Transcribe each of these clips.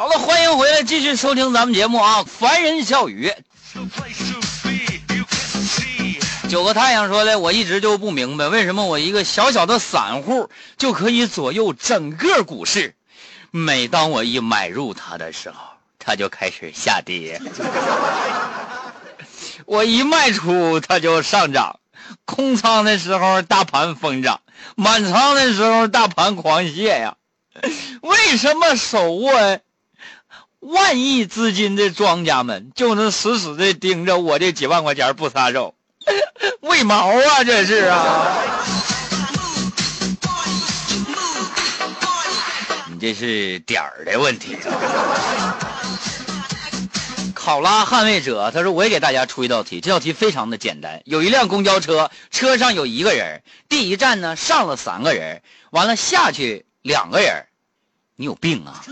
好了，欢迎回来，继续收听咱们节目啊！凡人笑语。九个太阳说的，我一直就不明白，为什么我一个小小的散户就可以左右整个股市？每当我一买入它的时候，它就开始下跌；我一卖出，它就上涨。空仓的时候，大盘疯涨；满仓的时候，大盘狂泻呀。为什么手握万亿资金的庄家们就能死死的盯着我这几万块钱不撒手？为毛啊？这是啊！你这是点儿的问题。考拉捍卫者他说：“我也给大家出一道题，这道题非常的简单。有一辆公交车，车上有一个人，第一站呢上了三个人，完了下去两个人。你有病啊！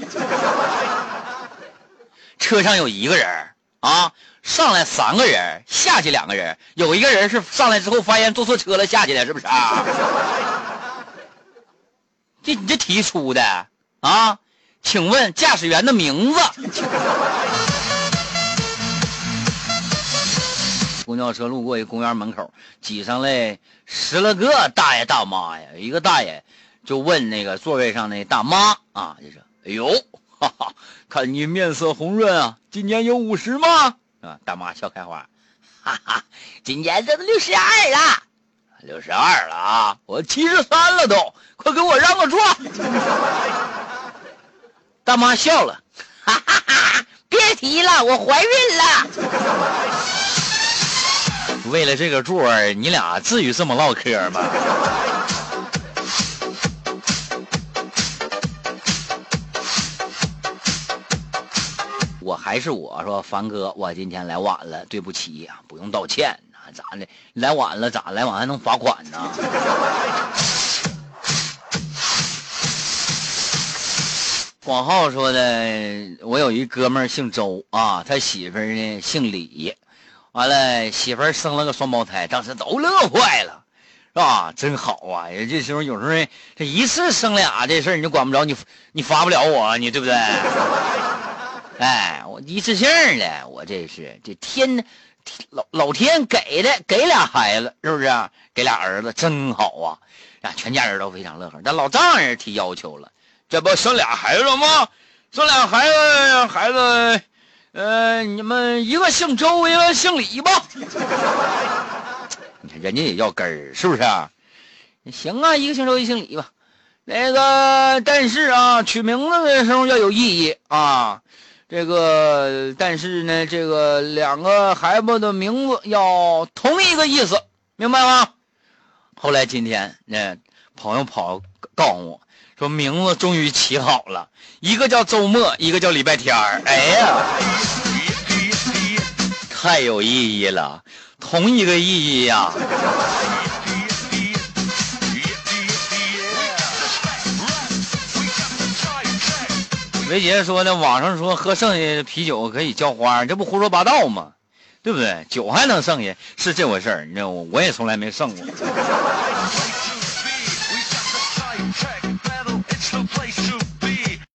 车上有一个人啊，上来三个人，下去两个人，有一个人是上来之后发现坐错车了下去的，是不是啊？这你这题出的啊？请问驾驶员的名字？” 公交车路过一公园门口，挤上来十来个大爷大妈呀！一个大爷就问那个座位上那大妈啊，就说：“哎呦，哈哈，看你面色红润啊，今年有五十吗？”啊，大妈笑开花，哈哈，今年这都六十二了，六十二了啊！我七十三了都，快给我让个座。大妈笑了，哈哈哈，别提了，我怀孕了。为了这个座你俩至于这么唠嗑吗？我还是我说，凡哥，我今天来晚了，对不起呀，不用道歉，咋的？来晚了咋？来晚还能罚款呢？广浩说的，我有一哥们姓周啊，他媳妇呢姓李。完了，媳妇儿生了个双胞胎，当时都乐坏了，是吧？真好啊！人这时候有时候这一次生俩这事你就管不着你，你罚不了我，你对不对？哎，我一次性的，我这是这天老老天给的，给俩孩子是不是？给俩儿子真好啊！啊，全家人都非常乐呵。但老丈人提要求了，这不生俩孩子吗？生俩孩子，孩子。呃，你们一个姓周，一个姓李吧。你看人家也要根儿，是不是？行啊，一个姓周，一个姓李吧。那个，但是啊，取名字的时候要有意义啊。这个，但是呢，这个两个孩子的名字要同一个意思，明白吗？后来今天，那朋友跑告诉我。说名字终于起好了，一个叫周末，一个叫礼拜天儿。哎呀，太有意义了，同一个意义呀。维杰说的，网上说喝剩下的啤酒可以浇花，这不胡说八道吗？对不对？酒还能剩下，是这回事儿。你知道我我也从来没剩过。